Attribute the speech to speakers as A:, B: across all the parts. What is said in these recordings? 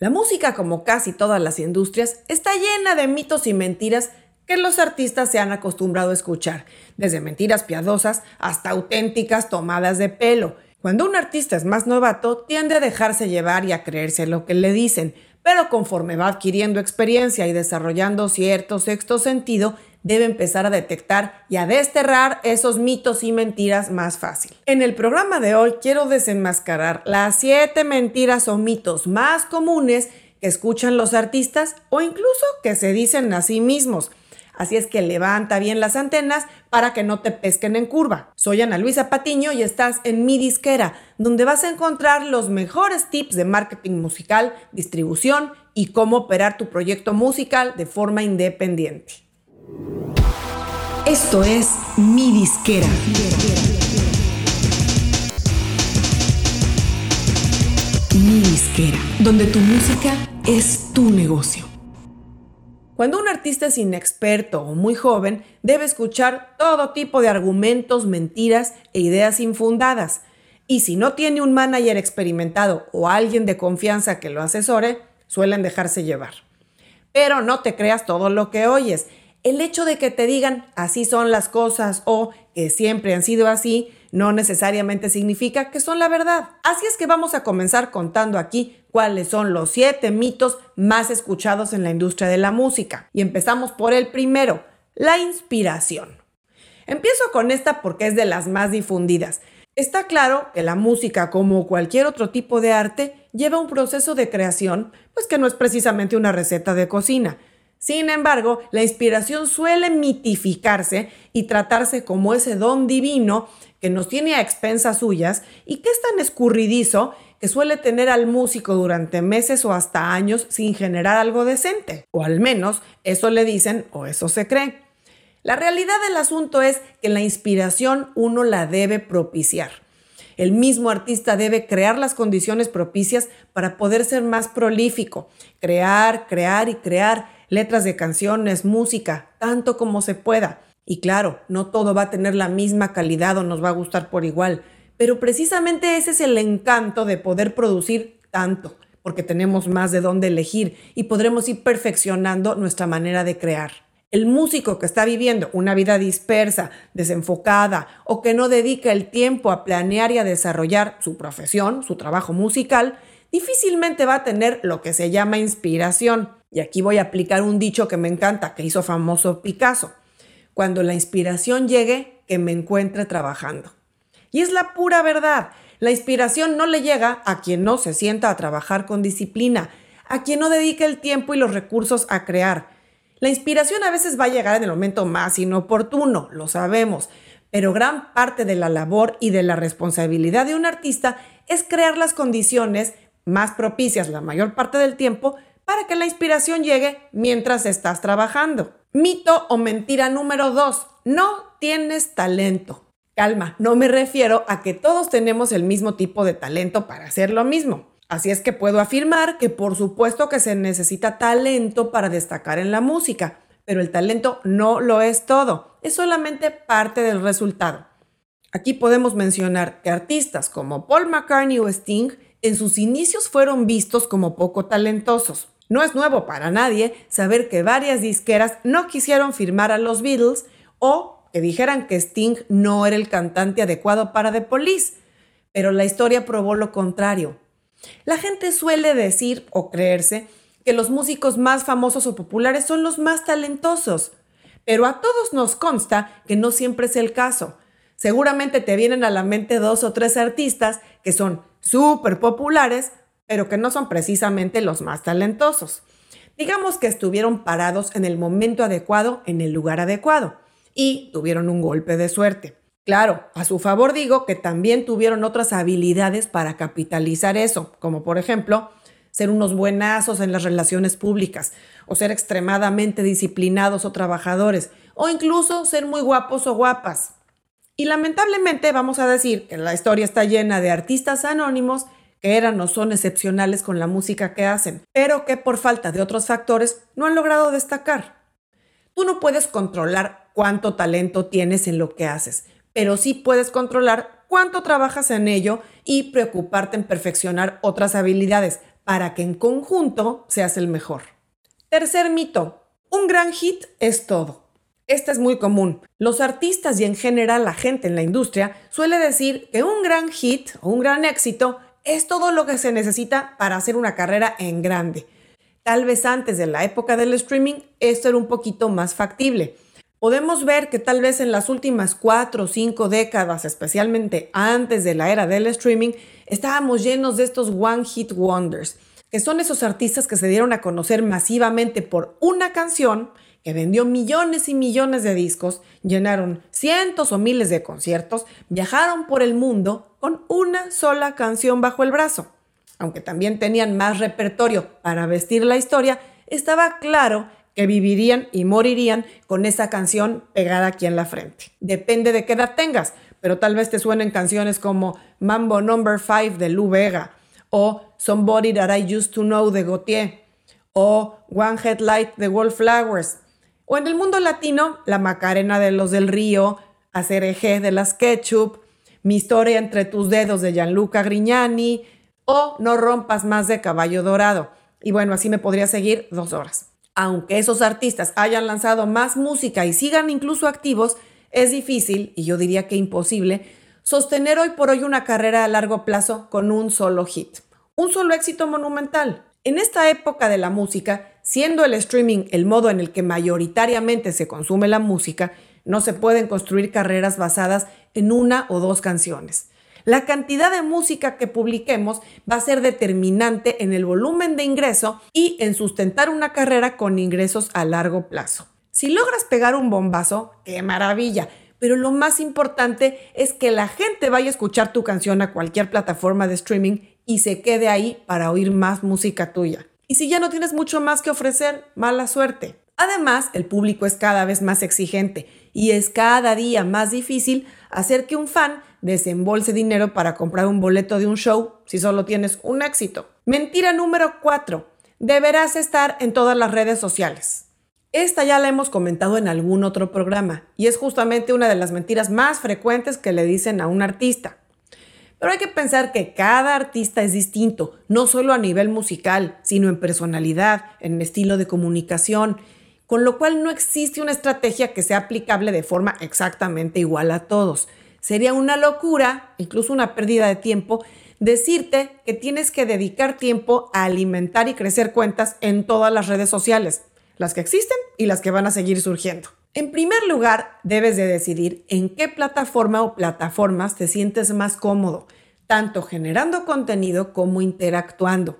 A: La música, como casi todas las industrias, está llena de mitos y mentiras que los artistas se han acostumbrado a escuchar, desde mentiras piadosas hasta auténticas tomadas de pelo. Cuando un artista es más novato, tiende a dejarse llevar y a creerse lo que le dicen, pero conforme va adquiriendo experiencia y desarrollando cierto sexto sentido, debe empezar a detectar y a desterrar esos mitos y mentiras más fácil. En el programa de hoy quiero desenmascarar las siete mentiras o mitos más comunes que escuchan los artistas o incluso que se dicen a sí mismos Así es que levanta bien las antenas para que no te pesquen en curva. Soy Ana Luisa Patiño y estás en mi disquera, donde vas a encontrar los mejores tips de marketing musical, distribución y cómo operar tu proyecto musical de forma independiente.
B: Esto es mi disquera. Mi disquera, donde tu música es tu negocio.
A: Cuando un artista es inexperto o muy joven, debe escuchar todo tipo de argumentos, mentiras e ideas infundadas. Y si no tiene un manager experimentado o alguien de confianza que lo asesore, suelen dejarse llevar. Pero no te creas todo lo que oyes. El hecho de que te digan así son las cosas o que siempre han sido así no necesariamente significa que son la verdad. Así es que vamos a comenzar contando aquí cuáles son los siete mitos más escuchados en la industria de la música. Y empezamos por el primero, la inspiración. Empiezo con esta porque es de las más difundidas. Está claro que la música, como cualquier otro tipo de arte, lleva un proceso de creación, pues que no es precisamente una receta de cocina. Sin embargo, la inspiración suele mitificarse y tratarse como ese don divino que nos tiene a expensas suyas y que es tan escurridizo que suele tener al músico durante meses o hasta años sin generar algo decente. O al menos eso le dicen o eso se cree. La realidad del asunto es que la inspiración uno la debe propiciar. El mismo artista debe crear las condiciones propicias para poder ser más prolífico, crear, crear y crear letras de canciones, música, tanto como se pueda. Y claro, no todo va a tener la misma calidad o nos va a gustar por igual, pero precisamente ese es el encanto de poder producir tanto, porque tenemos más de dónde elegir y podremos ir perfeccionando nuestra manera de crear. El músico que está viviendo una vida dispersa, desenfocada o que no dedica el tiempo a planear y a desarrollar su profesión, su trabajo musical, difícilmente va a tener lo que se llama inspiración. Y aquí voy a aplicar un dicho que me encanta, que hizo famoso Picasso. Cuando la inspiración llegue, que me encuentre trabajando. Y es la pura verdad. La inspiración no le llega a quien no se sienta a trabajar con disciplina, a quien no dedica el tiempo y los recursos a crear. La inspiración a veces va a llegar en el momento más inoportuno, lo sabemos, pero gran parte de la labor y de la responsabilidad de un artista es crear las condiciones más propicias la mayor parte del tiempo para que la inspiración llegue mientras estás trabajando. Mito o mentira número dos, no tienes talento. Calma, no me refiero a que todos tenemos el mismo tipo de talento para hacer lo mismo. Así es que puedo afirmar que por supuesto que se necesita talento para destacar en la música, pero el talento no lo es todo, es solamente parte del resultado. Aquí podemos mencionar que artistas como Paul McCartney o Sting en sus inicios fueron vistos como poco talentosos. No es nuevo para nadie saber que varias disqueras no quisieron firmar a los Beatles o que dijeran que Sting no era el cantante adecuado para The Police, pero la historia probó lo contrario. La gente suele decir o creerse que los músicos más famosos o populares son los más talentosos, pero a todos nos consta que no siempre es el caso. Seguramente te vienen a la mente dos o tres artistas que son súper populares, pero que no son precisamente los más talentosos. Digamos que estuvieron parados en el momento adecuado, en el lugar adecuado, y tuvieron un golpe de suerte. Claro, a su favor digo que también tuvieron otras habilidades para capitalizar eso, como por ejemplo ser unos buenazos en las relaciones públicas, o ser extremadamente disciplinados o trabajadores, o incluso ser muy guapos o guapas. Y lamentablemente vamos a decir que la historia está llena de artistas anónimos que eran o son excepcionales con la música que hacen, pero que por falta de otros factores no han logrado destacar. Tú no puedes controlar cuánto talento tienes en lo que haces, pero sí puedes controlar cuánto trabajas en ello y preocuparte en perfeccionar otras habilidades para que en conjunto seas el mejor. Tercer mito, un gran hit es todo. Este es muy común. Los artistas y en general la gente en la industria suele decir que un gran hit o un gran éxito es todo lo que se necesita para hacer una carrera en grande. Tal vez antes de la época del streaming esto era un poquito más factible. Podemos ver que tal vez en las últimas cuatro o cinco décadas, especialmente antes de la era del streaming, estábamos llenos de estos One Hit Wonders, que son esos artistas que se dieron a conocer masivamente por una canción vendió millones y millones de discos, llenaron cientos o miles de conciertos, viajaron por el mundo con una sola canción bajo el brazo. Aunque también tenían más repertorio para vestir la historia, estaba claro que vivirían y morirían con esa canción pegada aquí en la frente. Depende de qué edad tengas, pero tal vez te suenen canciones como Mambo Number 5 de Lou Vega o Somebody That I Used to Know de Gautier o One Headlight de Wallflowers o en el mundo latino, La Macarena de los del Río, Acereje de las Ketchup, Mi historia entre tus dedos de Gianluca Grignani o No rompas más de Caballo Dorado. Y bueno, así me podría seguir dos horas. Aunque esos artistas hayan lanzado más música y sigan incluso activos, es difícil, y yo diría que imposible, sostener hoy por hoy una carrera a largo plazo con un solo hit, un solo éxito monumental. En esta época de la música, Siendo el streaming el modo en el que mayoritariamente se consume la música, no se pueden construir carreras basadas en una o dos canciones. La cantidad de música que publiquemos va a ser determinante en el volumen de ingreso y en sustentar una carrera con ingresos a largo plazo. Si logras pegar un bombazo, qué maravilla, pero lo más importante es que la gente vaya a escuchar tu canción a cualquier plataforma de streaming y se quede ahí para oír más música tuya. Y si ya no tienes mucho más que ofrecer, mala suerte. Además, el público es cada vez más exigente y es cada día más difícil hacer que un fan desembolse dinero para comprar un boleto de un show si solo tienes un éxito. Mentira número 4. Deberás estar en todas las redes sociales. Esta ya la hemos comentado en algún otro programa y es justamente una de las mentiras más frecuentes que le dicen a un artista. Pero hay que pensar que cada artista es distinto, no solo a nivel musical, sino en personalidad, en estilo de comunicación, con lo cual no existe una estrategia que sea aplicable de forma exactamente igual a todos. Sería una locura, incluso una pérdida de tiempo, decirte que tienes que dedicar tiempo a alimentar y crecer cuentas en todas las redes sociales, las que existen y las que van a seguir surgiendo. En primer lugar, debes de decidir en qué plataforma o plataformas te sientes más cómodo, tanto generando contenido como interactuando.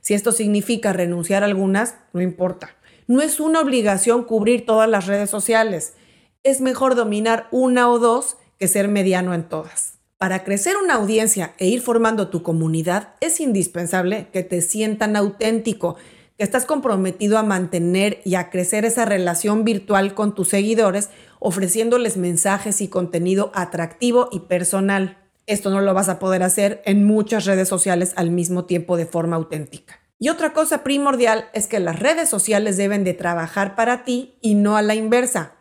A: Si esto significa renunciar a algunas, no importa. No es una obligación cubrir todas las redes sociales. Es mejor dominar una o dos que ser mediano en todas. Para crecer una audiencia e ir formando tu comunidad, es indispensable que te sientan auténtico que estás comprometido a mantener y a crecer esa relación virtual con tus seguidores, ofreciéndoles mensajes y contenido atractivo y personal. Esto no lo vas a poder hacer en muchas redes sociales al mismo tiempo de forma auténtica. Y otra cosa primordial es que las redes sociales deben de trabajar para ti y no a la inversa.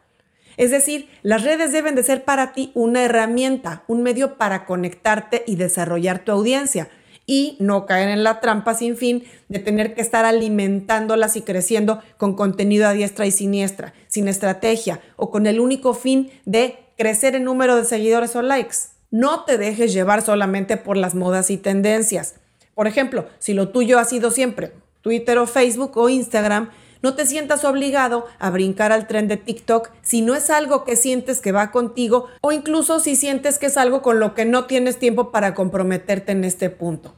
A: Es decir, las redes deben de ser para ti una herramienta, un medio para conectarte y desarrollar tu audiencia y no caer en la trampa sin fin de tener que estar alimentándolas y creciendo con contenido a diestra y siniestra, sin estrategia o con el único fin de crecer en número de seguidores o likes. No te dejes llevar solamente por las modas y tendencias. Por ejemplo, si lo tuyo ha sido siempre Twitter o Facebook o Instagram, no te sientas obligado a brincar al tren de TikTok si no es algo que sientes que va contigo o incluso si sientes que es algo con lo que no tienes tiempo para comprometerte en este punto.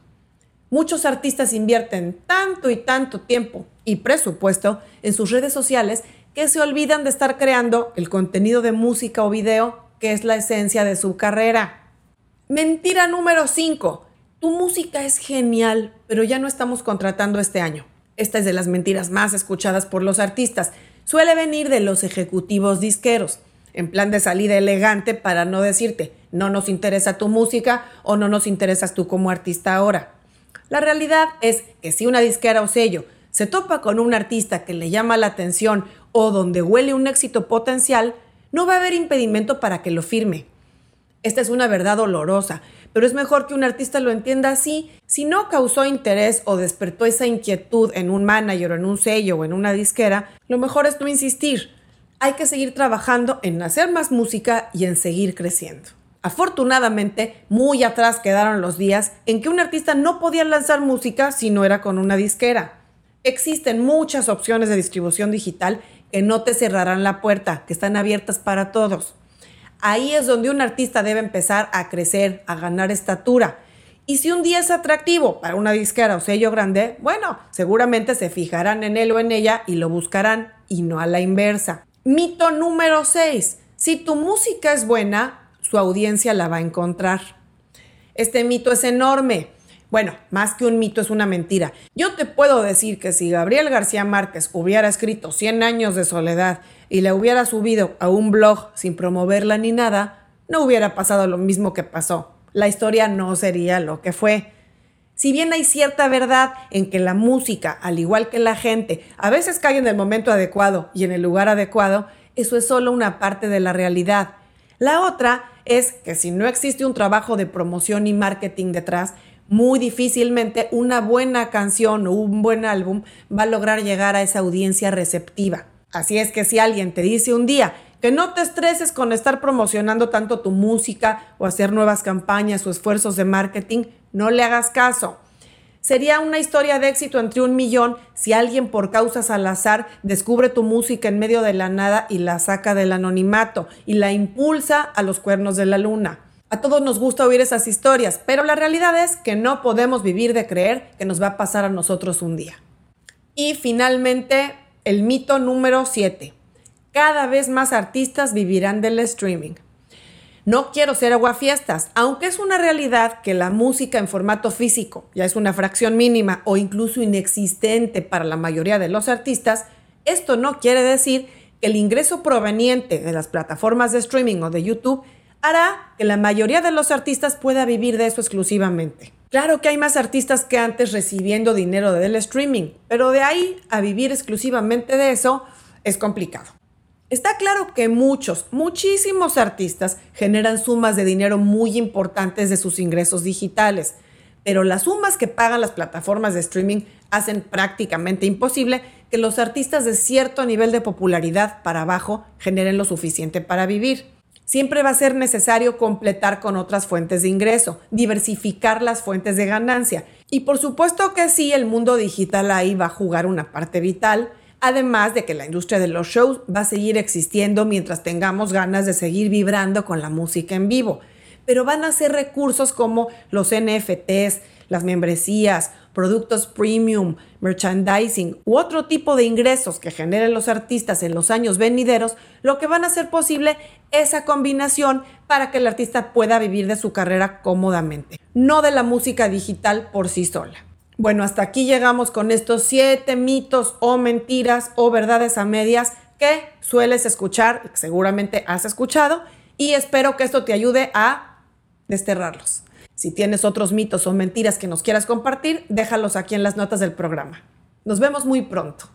A: Muchos artistas invierten tanto y tanto tiempo y presupuesto en sus redes sociales que se olvidan de estar creando el contenido de música o video que es la esencia de su carrera. Mentira número 5. Tu música es genial, pero ya no estamos contratando este año. Esta es de las mentiras más escuchadas por los artistas. Suele venir de los ejecutivos disqueros, en plan de salida elegante para no decirte, no nos interesa tu música o no nos interesas tú como artista ahora. La realidad es que si una disquera o sello se topa con un artista que le llama la atención o donde huele un éxito potencial, no va a haber impedimento para que lo firme. Esta es una verdad dolorosa, pero es mejor que un artista lo entienda así. Si no causó interés o despertó esa inquietud en un manager o en un sello o en una disquera, lo mejor es no insistir. Hay que seguir trabajando en hacer más música y en seguir creciendo. Afortunadamente, muy atrás quedaron los días en que un artista no podía lanzar música si no era con una disquera. Existen muchas opciones de distribución digital que no te cerrarán la puerta, que están abiertas para todos. Ahí es donde un artista debe empezar a crecer, a ganar estatura. Y si un día es atractivo para una disquera o sello grande, bueno, seguramente se fijarán en él o en ella y lo buscarán, y no a la inversa. Mito número 6. Si tu música es buena, su audiencia la va a encontrar. Este mito es enorme. Bueno, más que un mito es una mentira. Yo te puedo decir que si Gabriel García Márquez hubiera escrito 100 años de soledad y le hubiera subido a un blog sin promoverla ni nada, no hubiera pasado lo mismo que pasó. La historia no sería lo que fue. Si bien hay cierta verdad en que la música, al igual que la gente, a veces cae en el momento adecuado y en el lugar adecuado, eso es solo una parte de la realidad. La otra es que si no existe un trabajo de promoción y marketing detrás, muy difícilmente una buena canción o un buen álbum va a lograr llegar a esa audiencia receptiva. Así es que si alguien te dice un día que no te estreses con estar promocionando tanto tu música o hacer nuevas campañas o esfuerzos de marketing, no le hagas caso. Sería una historia de éxito entre un millón si alguien por causas al azar descubre tu música en medio de la nada y la saca del anonimato y la impulsa a los cuernos de la luna. A todos nos gusta oír esas historias, pero la realidad es que no podemos vivir de creer que nos va a pasar a nosotros un día. Y finalmente, el mito número 7. Cada vez más artistas vivirán del streaming. No quiero ser aguafiestas, aunque es una realidad que la música en formato físico ya es una fracción mínima o incluso inexistente para la mayoría de los artistas, esto no quiere decir que el ingreso proveniente de las plataformas de streaming o de YouTube hará que la mayoría de los artistas pueda vivir de eso exclusivamente. Claro que hay más artistas que antes recibiendo dinero del streaming, pero de ahí a vivir exclusivamente de eso es complicado. Está claro que muchos, muchísimos artistas generan sumas de dinero muy importantes de sus ingresos digitales, pero las sumas que pagan las plataformas de streaming hacen prácticamente imposible que los artistas de cierto nivel de popularidad para abajo generen lo suficiente para vivir siempre va a ser necesario completar con otras fuentes de ingreso, diversificar las fuentes de ganancia. Y por supuesto que sí, el mundo digital ahí va a jugar una parte vital, además de que la industria de los shows va a seguir existiendo mientras tengamos ganas de seguir vibrando con la música en vivo. Pero van a ser recursos como los NFTs, las membresías, productos premium, merchandising u otro tipo de ingresos que generen los artistas en los años venideros, lo que van a hacer posible esa combinación para que el artista pueda vivir de su carrera cómodamente, no de la música digital por sí sola. Bueno, hasta aquí llegamos con estos siete mitos o mentiras o verdades a medias que sueles escuchar, seguramente has escuchado, y espero que esto te ayude a desterrarlos. Si tienes otros mitos o mentiras que nos quieras compartir, déjalos aquí en las notas del programa. Nos vemos muy pronto.